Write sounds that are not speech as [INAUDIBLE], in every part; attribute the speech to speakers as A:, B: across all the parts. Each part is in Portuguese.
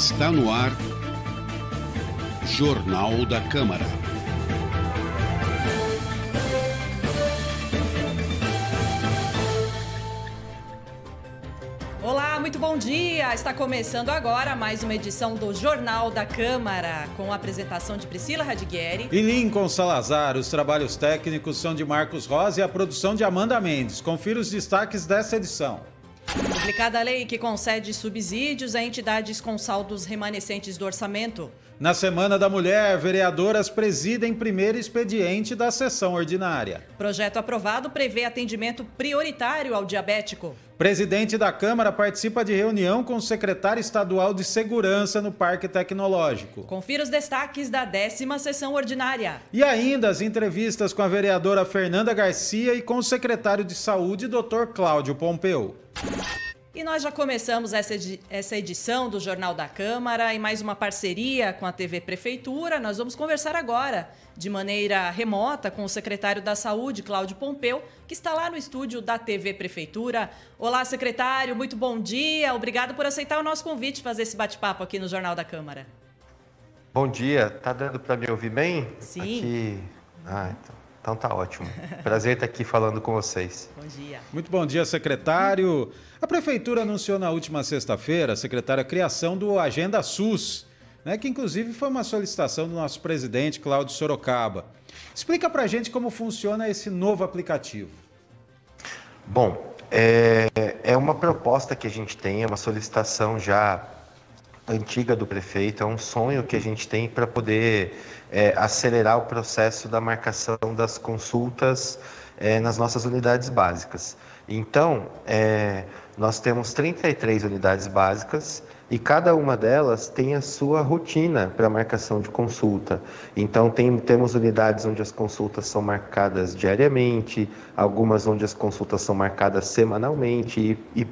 A: Está no ar. Jornal da Câmara.
B: Olá, muito bom dia! Está começando agora mais uma edição do Jornal da Câmara, com a apresentação de Priscila Radiguieri
C: e Lincoln Salazar. Os trabalhos técnicos são de Marcos Rosa e a produção de Amanda Mendes. Confira os destaques dessa edição.
B: Publicada a lei que concede subsídios a entidades com saldos remanescentes do orçamento.
C: Na Semana da Mulher, vereadoras presidem primeiro expediente da sessão ordinária.
B: Projeto aprovado prevê atendimento prioritário ao diabético.
C: Presidente da Câmara participa de reunião com o secretário estadual de Segurança no Parque Tecnológico.
B: Confira os destaques da décima sessão ordinária.
C: E ainda as entrevistas com a vereadora Fernanda Garcia e com o secretário de Saúde, Dr. Cláudio Pompeu.
B: E nós já começamos essa edição do Jornal da Câmara e mais uma parceria com a TV Prefeitura. Nós vamos conversar agora, de maneira remota, com o secretário da Saúde, Cláudio Pompeu, que está lá no estúdio da TV Prefeitura. Olá, secretário, muito bom dia. Obrigado por aceitar o nosso convite fazer esse bate-papo aqui no Jornal da Câmara.
D: Bom dia. Tá dando para me ouvir bem?
B: Sim.
D: Aqui... Ah, então. Então tá ótimo. Prazer estar aqui falando com vocês. [LAUGHS]
B: Bom dia.
C: Muito bom dia, secretário. A Prefeitura anunciou na última sexta-feira, secretária, a criação do Agenda SUS, né, que inclusive foi uma solicitação do nosso presidente, Cláudio Sorocaba. Explica pra gente como funciona esse novo aplicativo.
D: Bom, é, é uma proposta que a gente tem, é uma solicitação já antiga do prefeito, é um sonho que a gente tem para poder é, acelerar o processo da marcação das consultas é, nas nossas unidades básicas. Então, é, nós temos 33 unidades básicas e cada uma delas tem a sua rotina para marcação de consulta. Então, tem, temos unidades onde as consultas são marcadas diariamente, algumas onde as consultas são marcadas semanalmente e, e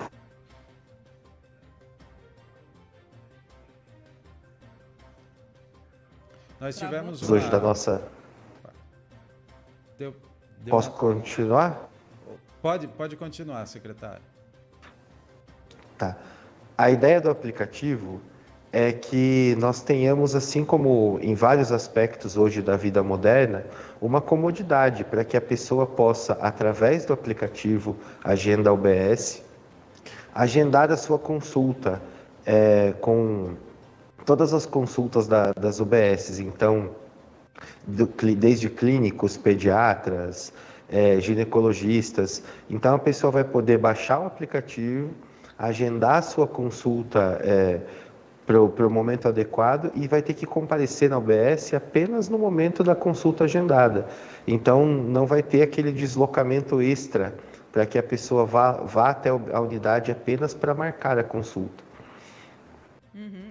C: Nós tivemos
D: uma... hoje da nossa. Deu, deu Posso uma... continuar?
C: Pode, pode continuar, secretário.
D: Tá. A ideia do aplicativo é que nós tenhamos, assim como em vários aspectos hoje da vida moderna, uma comodidade para que a pessoa possa, através do aplicativo Agenda UBS, agendar a sua consulta é, com todas as consultas da, das UBSs, então, do, desde clínicos, pediatras, é, ginecologistas. Então, a pessoa vai poder baixar o aplicativo, agendar a sua consulta é, para o momento adequado e vai ter que comparecer na UBS apenas no momento da consulta agendada. Então, não vai ter aquele deslocamento extra para que a pessoa vá, vá até a unidade apenas para marcar a consulta.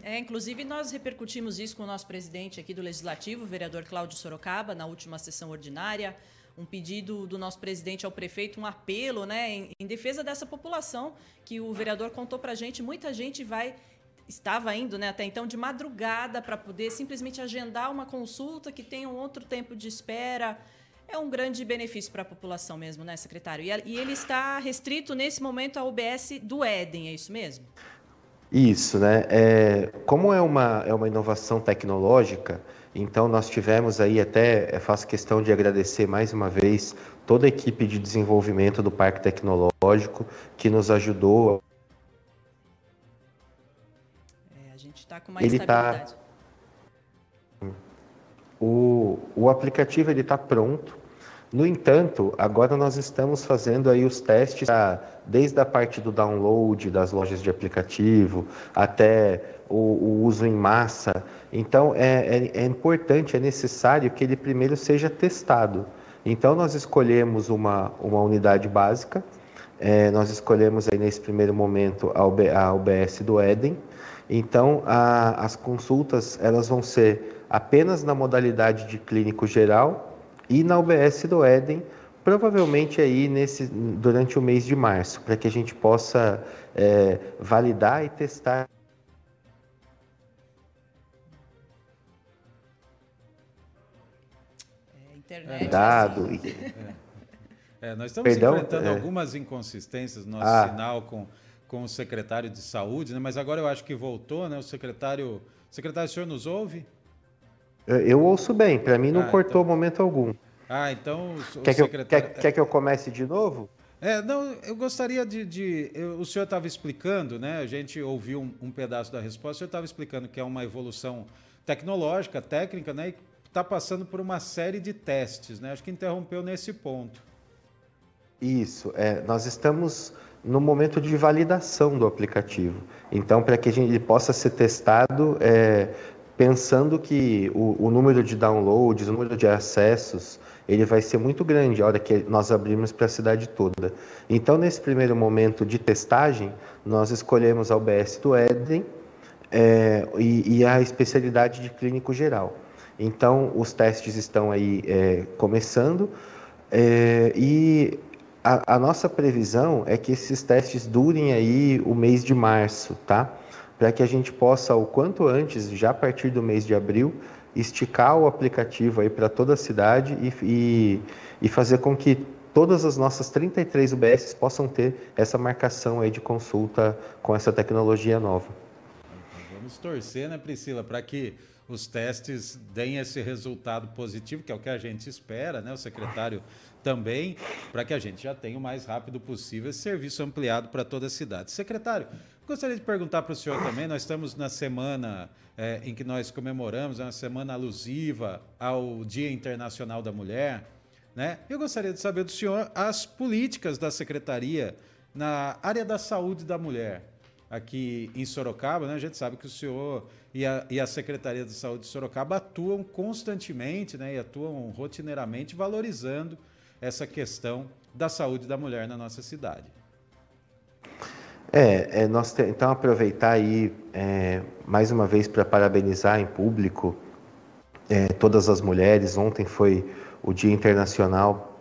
B: É, inclusive, nós repercutimos isso com o nosso presidente aqui do Legislativo, o vereador Cláudio Sorocaba, na última sessão ordinária. Um pedido do nosso presidente ao prefeito, um apelo né, em, em defesa dessa população, que o vereador contou para a gente. Muita gente vai estava indo né, até então de madrugada para poder simplesmente agendar uma consulta que tem um outro tempo de espera. É um grande benefício para a população mesmo, né, secretário? E, e ele está restrito nesse momento ao UBS do Éden, é isso mesmo?
D: Isso, né? É, como é uma, é uma inovação tecnológica, então nós tivemos aí até, é, faço questão de agradecer mais uma vez toda a equipe de desenvolvimento do Parque Tecnológico que nos ajudou.
B: É, a gente está com mais Ele tá estabilidade.
D: Tá, o, o aplicativo está pronto, no entanto, agora nós estamos fazendo aí os testes desde a parte do download das lojas de aplicativo até o, o uso em massa. Então é, é, é, importante, é necessário que ele primeiro seja testado. Então nós escolhemos uma, uma unidade básica, é, nós escolhemos aí nesse primeiro momento a, a UBS do Éden. Então a, as consultas elas vão ser apenas na modalidade de clínico geral e na UBS do Éden, provavelmente aí nesse, durante o mês de março, para que a gente possa é, validar e testar.
B: É, internet é
D: dado.
B: Assim. [LAUGHS]
C: É. É, nós estamos Perdão, enfrentando é. algumas inconsistências no nosso ah. sinal com, com o secretário de saúde, né? mas agora eu acho que voltou, né? O secretário. Secretário, o senhor nos ouve?
D: Eu ouço bem, para mim não ah, cortou então... momento algum.
C: Ah, então.
D: Quer, secretário... que eu, quer, quer que eu comece de novo?
C: É, não, eu gostaria de. de eu, o senhor estava explicando, né? A gente ouviu um, um pedaço da resposta, o senhor estava explicando que é uma evolução tecnológica, técnica, né? E está passando por uma série de testes, né? Acho que interrompeu nesse ponto.
D: Isso, é, nós estamos no momento de validação do aplicativo. Então, para que a gente possa ser testado, é, pensando que o, o, número de downloads, o número de acessos, ele vai ser muito grande a hora que nós abrirmos para a cidade toda. Então, nesse primeiro momento de testagem, nós escolhemos a UBS do Éden é, e, e, a especialidade de clínico geral. Então, os testes estão aí é, começando é, e a, a, nossa previsão é que esses testes durem aí o mês de março, tá? Para que a gente possa, o quanto antes, já a partir do mês de abril, esticar o aplicativo aí para toda a cidade e, e, e, fazer com que todas as nossas 33 UBS possam ter essa marcação aí de consulta com essa tecnologia nova.
C: Vamos torcer, né, Priscila, para que os testes deem esse resultado positivo, que é o que a gente espera, né? O secretário também, para que a gente já tenha o mais rápido possível esse serviço ampliado para toda a cidade. Secretário, gostaria de perguntar para o senhor também, nós estamos na semana é, em que nós comemoramos, é uma semana alusiva ao Dia Internacional da Mulher, né? Eu gostaria de saber do senhor as políticas da secretaria na área da saúde da mulher aqui em Sorocaba, né? A gente sabe que o senhor e a, e a Secretaria de Saúde de Sorocaba atuam constantemente, né? E atuam rotineiramente valorizando essa questão da saúde da mulher na nossa cidade.
D: É, é nós te, então aproveitar aí é, mais uma vez para parabenizar em público é, todas as mulheres. Ontem foi o Dia Internacional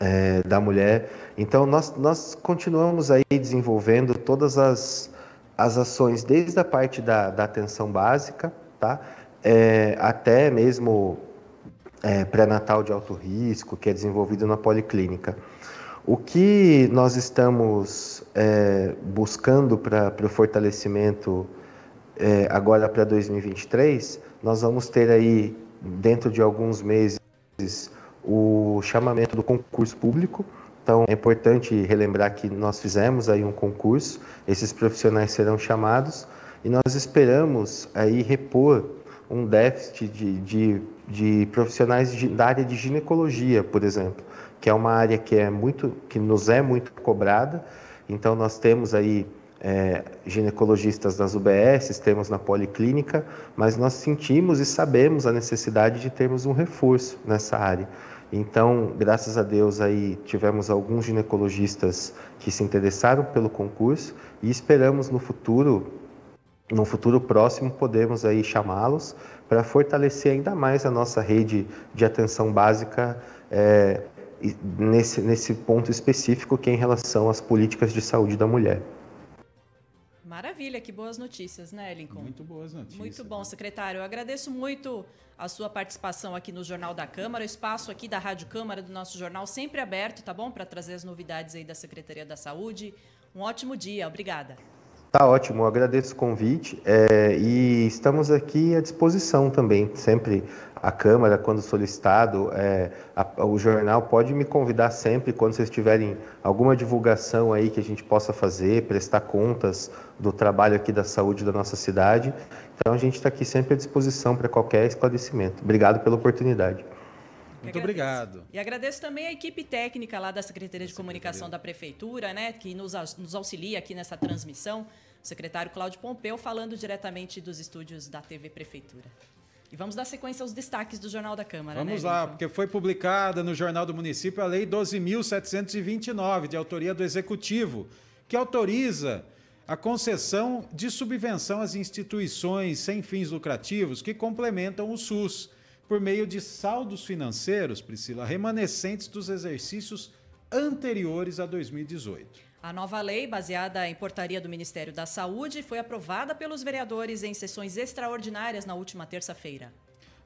D: é, da Mulher. Então nós, nós continuamos aí desenvolvendo todas as, as ações, desde a parte da, da atenção básica, tá? É, até mesmo é, pré-natal de alto risco, que é desenvolvido na policlínica. O que nós estamos é, buscando para o fortalecimento é, agora para 2023, nós vamos ter aí, dentro de alguns meses, o chamamento do concurso público. Então, é importante relembrar que nós fizemos aí um concurso, esses profissionais serão chamados e nós esperamos aí repor um déficit de, de de profissionais de, da área de ginecologia, por exemplo, que é uma área que é muito, que nos é muito cobrada. Então nós temos aí é, ginecologistas nas UBS, temos na policlínica, mas nós sentimos e sabemos a necessidade de termos um reforço nessa área. Então, graças a Deus aí tivemos alguns ginecologistas que se interessaram pelo concurso e esperamos no futuro, no futuro próximo, podemos aí chamá-los para fortalecer ainda mais a nossa rede de atenção básica é, nesse, nesse ponto específico que é em relação às políticas de saúde da mulher.
B: Maravilha, que boas notícias, né, Lincoln?
C: Muito boas notícias.
B: Muito bom, secretário. Eu agradeço muito a sua participação aqui no Jornal da Câmara, o espaço aqui da Rádio Câmara do nosso jornal sempre aberto, tá bom? Para trazer as novidades aí da Secretaria da Saúde. Um ótimo dia, obrigada.
D: Tá ótimo, agradeço o convite é, e estamos aqui à disposição também. Sempre a Câmara, quando solicitado, é, a, o jornal pode me convidar sempre quando vocês tiverem alguma divulgação aí que a gente possa fazer, prestar contas do trabalho aqui da saúde da nossa cidade. Então a gente está aqui sempre à disposição para qualquer esclarecimento. Obrigado pela oportunidade.
C: Muito obrigado.
B: E agradeço também a equipe técnica lá da Secretaria de Comunicação da Prefeitura, né, que nos, nos auxilia aqui nessa transmissão. O secretário Cláudio Pompeu falando diretamente dos estúdios da TV Prefeitura. E vamos dar sequência aos destaques do Jornal da Câmara.
C: Vamos
B: né,
C: lá, porque foi publicada no Jornal do Município a Lei 12.729, de autoria do Executivo, que autoriza a concessão de subvenção às instituições sem fins lucrativos que complementam o SUS por meio de saldos financeiros, Priscila, remanescentes dos exercícios anteriores a 2018.
B: A nova lei, baseada em portaria do Ministério da Saúde, foi aprovada pelos vereadores em sessões extraordinárias na última terça-feira.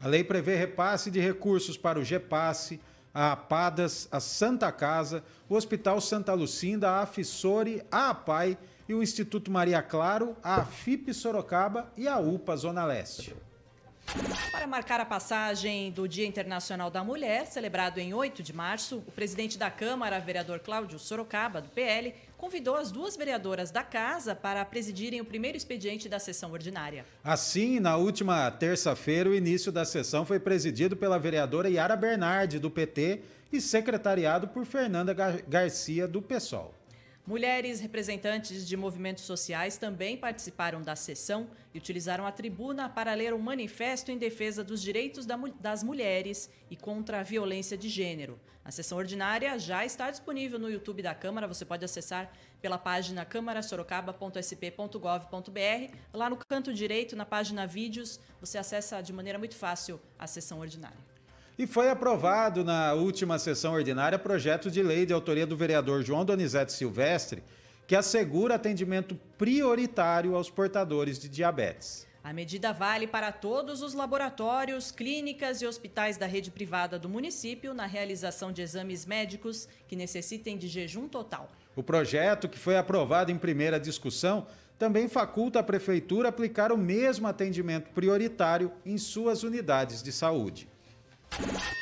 C: A lei prevê repasse de recursos para o GEPASSE, a Apadas, a Santa Casa, o Hospital Santa Lucinda, a Afissore, a APAI e o Instituto Maria Claro, a AFIP Sorocaba e a UPA Zona Leste.
B: Para marcar a passagem do Dia Internacional da Mulher, celebrado em 8 de março, o presidente da Câmara, vereador Cláudio Sorocaba, do PL, convidou as duas vereadoras da casa para presidirem o primeiro expediente da sessão ordinária.
C: Assim, na última terça-feira, o início da sessão foi presidido pela vereadora Yara Bernardi, do PT, e secretariado por Fernanda Garcia, do PSOL.
B: Mulheres representantes de movimentos sociais também participaram da sessão e utilizaram a tribuna para ler um manifesto em defesa dos direitos das mulheres e contra a violência de gênero. A sessão ordinária já está disponível no YouTube da Câmara, você pode acessar pela página câmarasorocaba.sp.gov.br. Lá no canto direito, na página Vídeos, você acessa de maneira muito fácil a sessão ordinária.
C: E foi aprovado na última sessão ordinária projeto de lei de autoria do vereador João Donizete Silvestre, que assegura atendimento prioritário aos portadores de diabetes.
B: A medida vale para todos os laboratórios, clínicas e hospitais da rede privada do município na realização de exames médicos que necessitem de jejum total.
C: O projeto, que foi aprovado em primeira discussão, também faculta a Prefeitura aplicar o mesmo atendimento prioritário em suas unidades de saúde.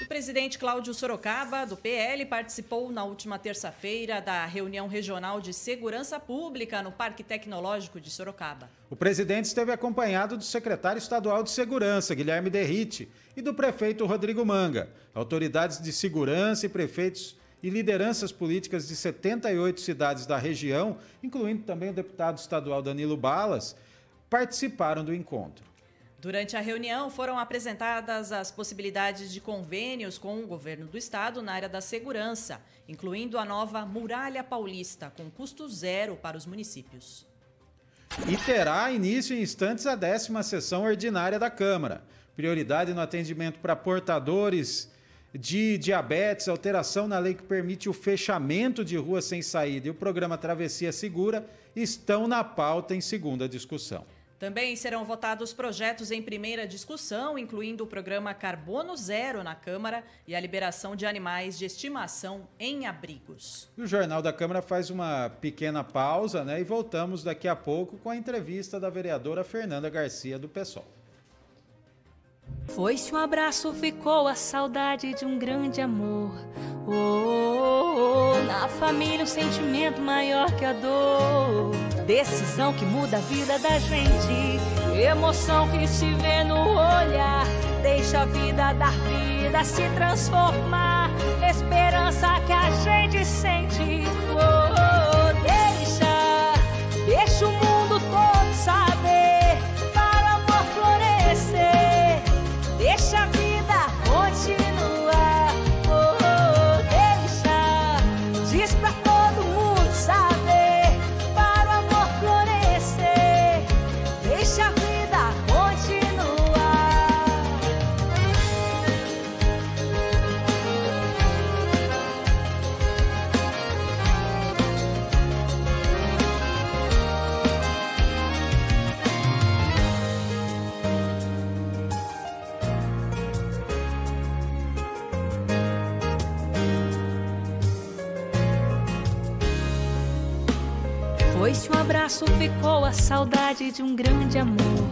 B: O presidente Cláudio Sorocaba, do PL, participou na última terça-feira da reunião regional de segurança pública no Parque Tecnológico de Sorocaba.
C: O presidente esteve acompanhado do secretário estadual de segurança, Guilherme Derrite, e do prefeito Rodrigo Manga. Autoridades de segurança e prefeitos e lideranças políticas de 78 cidades da região, incluindo também o deputado estadual Danilo Balas, participaram do encontro.
B: Durante a reunião, foram apresentadas as possibilidades de convênios com o governo do estado na área da segurança, incluindo a nova Muralha Paulista, com custo zero para os municípios.
C: E terá início em instantes a décima sessão ordinária da Câmara. Prioridade no atendimento para portadores de diabetes, alteração na lei que permite o fechamento de ruas sem saída e o programa Travessia Segura estão na pauta em segunda discussão.
B: Também serão votados projetos em primeira discussão, incluindo o programa Carbono Zero na Câmara e a liberação de animais de estimação em abrigos.
C: O Jornal da Câmara faz uma pequena pausa né, e voltamos daqui a pouco com a entrevista da vereadora Fernanda Garcia, do PSOL.
A: Foi-se um abraço, ficou a saudade de um grande amor. Oh, oh, oh, na família, um sentimento maior que a dor. Decisão que muda a vida da gente. Emoção que se vê no olhar. Deixa a vida dar vida, se transformar. Esperança que a gente sente. Oh, oh, deixa, deixa o mundo todo saber. Para o amor florescer. Deixa a vida continuar. Oh, oh, deixa, diz pra de um grande amor.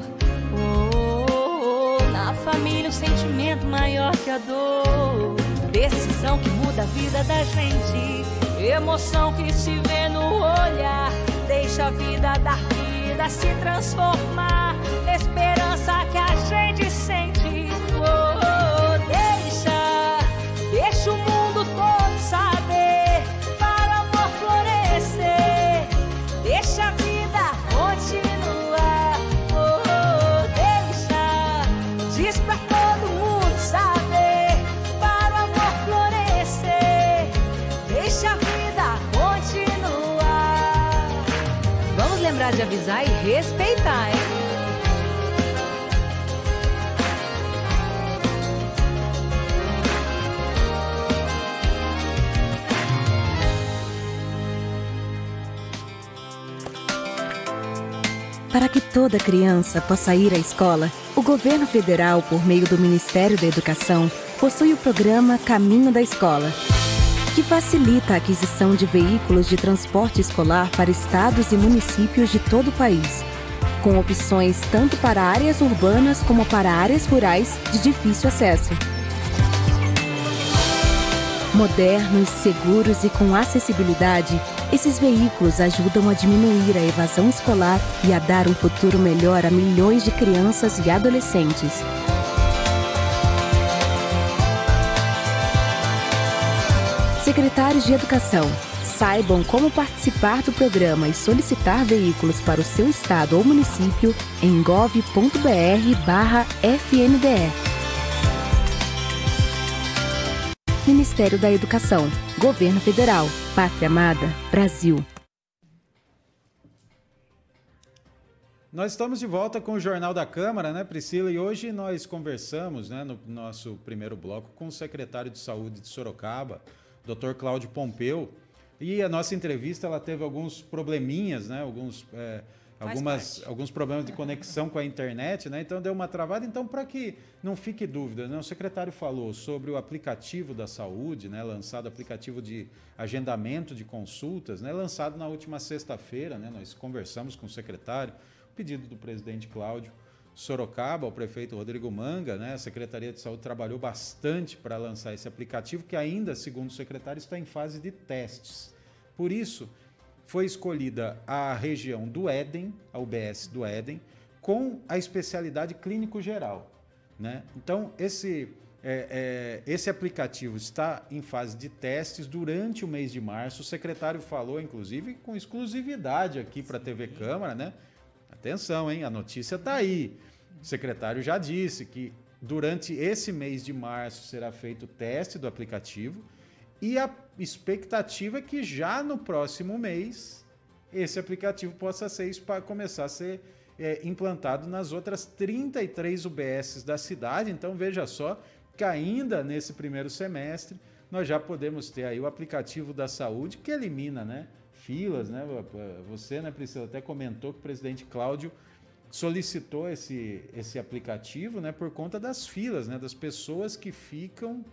A: Oh, oh, oh, na família, um sentimento maior que a dor. Decisão que muda a vida da gente. Emoção que se vê no olhar. Deixa a vida dar vida, se transformar. Esperança que a
E: avisar e respeitar, hein?
F: Para que toda criança possa ir à escola, o governo federal, por meio do Ministério da Educação, possui o programa Caminho da Escola, que facilita a aquisição de veículos de transporte escolar para estados e municípios de todo o país, com opções tanto para áreas urbanas como para áreas rurais de difícil acesso. Modernos, seguros e com acessibilidade, esses veículos ajudam a diminuir a evasão escolar e a dar um futuro melhor a milhões de crianças e adolescentes. Secretários de Educação, saibam como participar do programa e solicitar veículos para o seu estado ou município em gov.br/fnde. Ministério da Educação, Governo Federal, Pátria Amada, Brasil.
C: Nós estamos de volta com o Jornal da Câmara, né, Priscila? E hoje nós conversamos, né, no nosso primeiro bloco, com o secretário de Saúde de Sorocaba, Dr. Cláudio Pompeu. E a nossa entrevista ela teve alguns probleminhas, né? Alguns, é, algumas, alguns problemas de conexão com a internet, né? Então deu uma travada. Então, para que não fique dúvida, né? o secretário falou sobre o aplicativo da saúde, né? Lançado aplicativo de agendamento de consultas, né? Lançado na última sexta-feira, né? Nós conversamos com o secretário, pedido do presidente Cláudio. Sorocaba, o prefeito Rodrigo Manga, né, a Secretaria de Saúde trabalhou bastante para lançar esse aplicativo, que ainda, segundo o secretário, está em fase de testes. Por isso, foi escolhida a região do Éden, a UBS do Éden, com a especialidade clínico geral. Né? Então, esse, é, é, esse aplicativo está em fase de testes durante o mês de março. O secretário falou, inclusive, com exclusividade aqui para a TV Câmara, né? Atenção, hein? A notícia está aí. O secretário já disse que durante esse mês de março será feito o teste do aplicativo e a expectativa é que já no próximo mês esse aplicativo possa ser começar a ser é, implantado nas outras 33 UBSs da cidade. Então veja só que ainda nesse primeiro semestre nós já podemos ter aí o aplicativo da saúde que elimina, né, filas, né? Você, né, Priscila, até comentou que o presidente Cláudio solicitou esse, esse aplicativo né, por conta das filas, né, das pessoas que ficam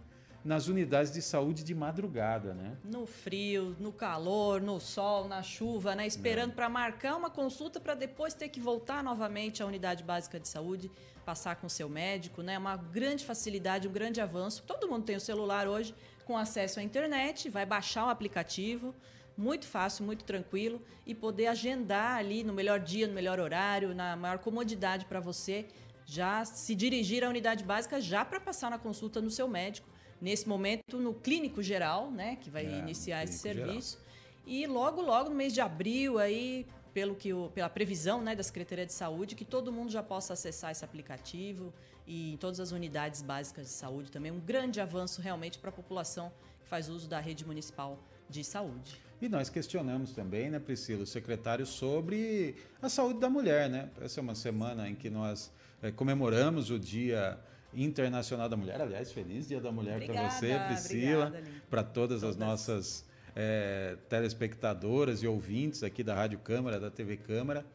C: nas unidades de saúde de madrugada, né?
B: No frio, no calor, no sol, na chuva, né? Esperando é. para marcar uma consulta para depois ter que voltar novamente à unidade básica de saúde, passar com o seu médico, né? Uma grande facilidade, um grande avanço. Todo mundo tem o celular hoje com acesso à internet, vai baixar o aplicativo, muito fácil, muito tranquilo e poder agendar ali no melhor dia, no melhor horário, na maior comodidade para você, já se dirigir à unidade básica já para passar na consulta no seu médico. Nesse momento, no clínico geral, né, que vai é, iniciar esse serviço. Geral. E logo, logo, no mês de abril, aí, pelo que o, pela previsão né, da Secretaria de Saúde, que todo mundo já possa acessar esse aplicativo e em todas as unidades básicas de saúde também. Um grande avanço realmente para a população que faz uso da rede municipal de saúde.
C: E nós questionamos também, né, Priscila, o secretário, sobre a saúde da mulher, né? Essa é uma semana em que nós é, comemoramos o Dia Internacional da Mulher. Aliás, feliz Dia da Mulher para você, Priscila, para todas, todas, as nossas é, telespectadoras e ouvintes aqui da Rádio Câmara, da TV Câmara.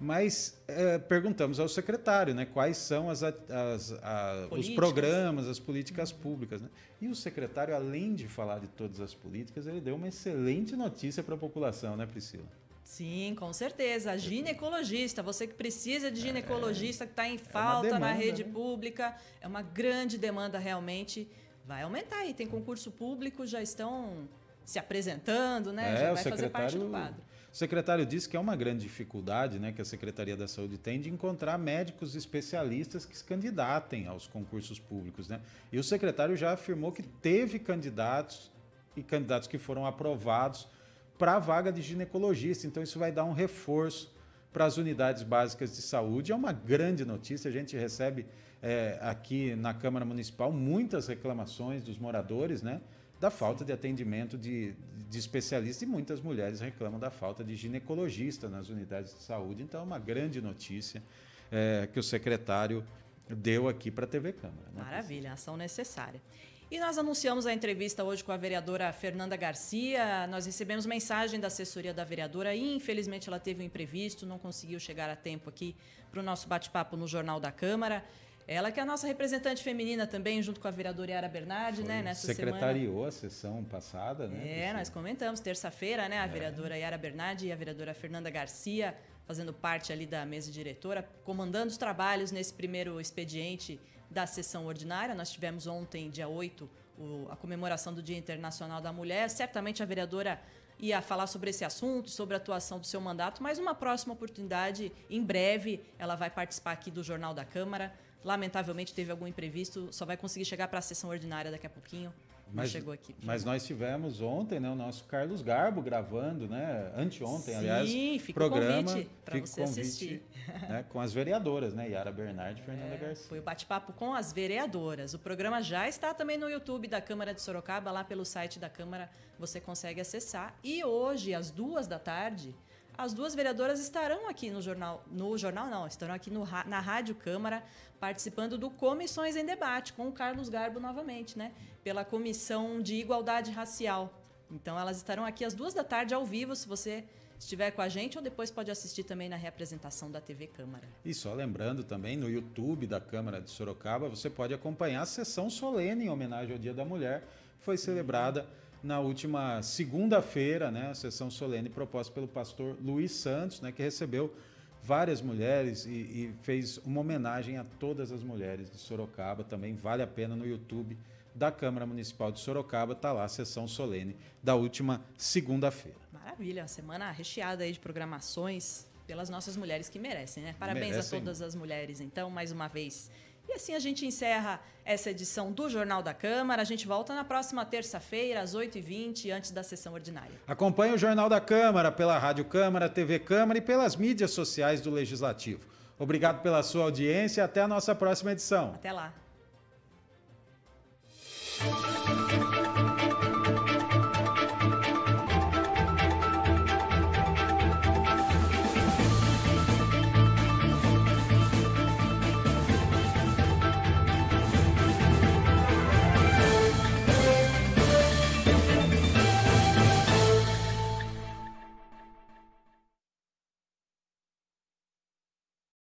C: Mas é, perguntamos ao secretário né, quais são as, as, a, os programas, as políticas públicas. Né? E o secretário, além de falar de todas as políticas, ele deu uma excelente notícia para a população, né, Priscila?
B: Sim, com certeza. Ginecologista, você que precisa de ginecologista, que está em é falta é demanda, na rede né? pública, é uma grande demanda realmente. Vai aumentar aí. Tem concurso público, já estão se apresentando, né?
C: É,
B: já
C: vai fazer parte do quadro. O secretário disse que é uma grande dificuldade né, que a Secretaria da Saúde tem de encontrar médicos especialistas que se candidatem aos concursos públicos. Né? E o secretário já afirmou que teve candidatos e candidatos que foram aprovados para a vaga de ginecologista. Então, isso vai dar um reforço para as unidades básicas de saúde. É uma grande notícia. A gente recebe é, aqui na Câmara Municipal muitas reclamações dos moradores, né? Da falta de atendimento de, de especialistas e muitas mulheres reclamam da falta de ginecologista nas unidades de saúde. Então, é uma grande notícia é, que o secretário deu aqui para a TV Câmara.
B: Né? Maravilha, ação necessária. E nós anunciamos a entrevista hoje com a vereadora Fernanda Garcia. Nós recebemos mensagem da assessoria da vereadora e, infelizmente, ela teve um imprevisto, não conseguiu chegar a tempo aqui para o nosso bate-papo no Jornal da Câmara. Ela que é a nossa representante feminina também, junto com a vereadora Yara Bernardi, né? Nessa
C: secretariou
B: semana.
C: a sessão passada, né?
B: É, nós comentamos, terça-feira, né? A é. vereadora Yara Bernardi e a vereadora Fernanda Garcia fazendo parte ali da mesa diretora, comandando os trabalhos nesse primeiro expediente da sessão ordinária. Nós tivemos ontem, dia 8, o, a comemoração do Dia Internacional da Mulher. Certamente a vereadora ia falar sobre esse assunto, sobre a atuação do seu mandato, mas uma próxima oportunidade, em breve, ela vai participar aqui do Jornal da Câmara. Lamentavelmente teve algum imprevisto, só vai conseguir chegar para a sessão ordinária daqui a pouquinho. Mas, chegou aqui.
C: Mas nós tivemos ontem, né, o nosso Carlos Garbo gravando, né, anteontem,
B: Sim,
C: aliás,
B: fica
C: programa,
B: o convite para você convite, assistir.
C: Né, com as vereadoras, né, Yara Bernardi e Fernanda é, Garcia.
B: Foi o bate-papo com as vereadoras. O programa já está também no YouTube da Câmara de Sorocaba, lá pelo site da Câmara você consegue acessar. E hoje, às duas da tarde, as duas vereadoras estarão aqui no jornal, no jornal não, estarão aqui no, na Rádio Câmara participando do Comissões em Debate com o Carlos Garbo novamente, né? Pela Comissão de Igualdade Racial. Então elas estarão aqui às duas da tarde ao vivo, se você estiver com a gente ou depois pode assistir também na reapresentação da TV Câmara.
C: E só lembrando também, no YouTube da Câmara de Sorocaba, você pode acompanhar a sessão solene em homenagem ao Dia da Mulher, foi celebrada na última segunda-feira, né, a sessão solene proposta pelo pastor Luiz Santos, né, que recebeu várias mulheres e, e, fez uma homenagem a todas as mulheres de Sorocaba. Também vale a pena no YouTube da Câmara Municipal de Sorocaba, tá lá a sessão solene da última segunda-feira.
B: Maravilha, semana recheada aí de programações pelas nossas mulheres que merecem, né? Parabéns merecem. a todas as mulheres, então, mais uma vez. E assim a gente encerra essa edição do Jornal da Câmara. A gente volta na próxima terça-feira, às 8h20, antes da sessão ordinária.
C: Acompanhe o Jornal da Câmara pela Rádio Câmara, TV Câmara e pelas mídias sociais do Legislativo. Obrigado pela sua audiência. Até a nossa próxima edição.
B: Até lá.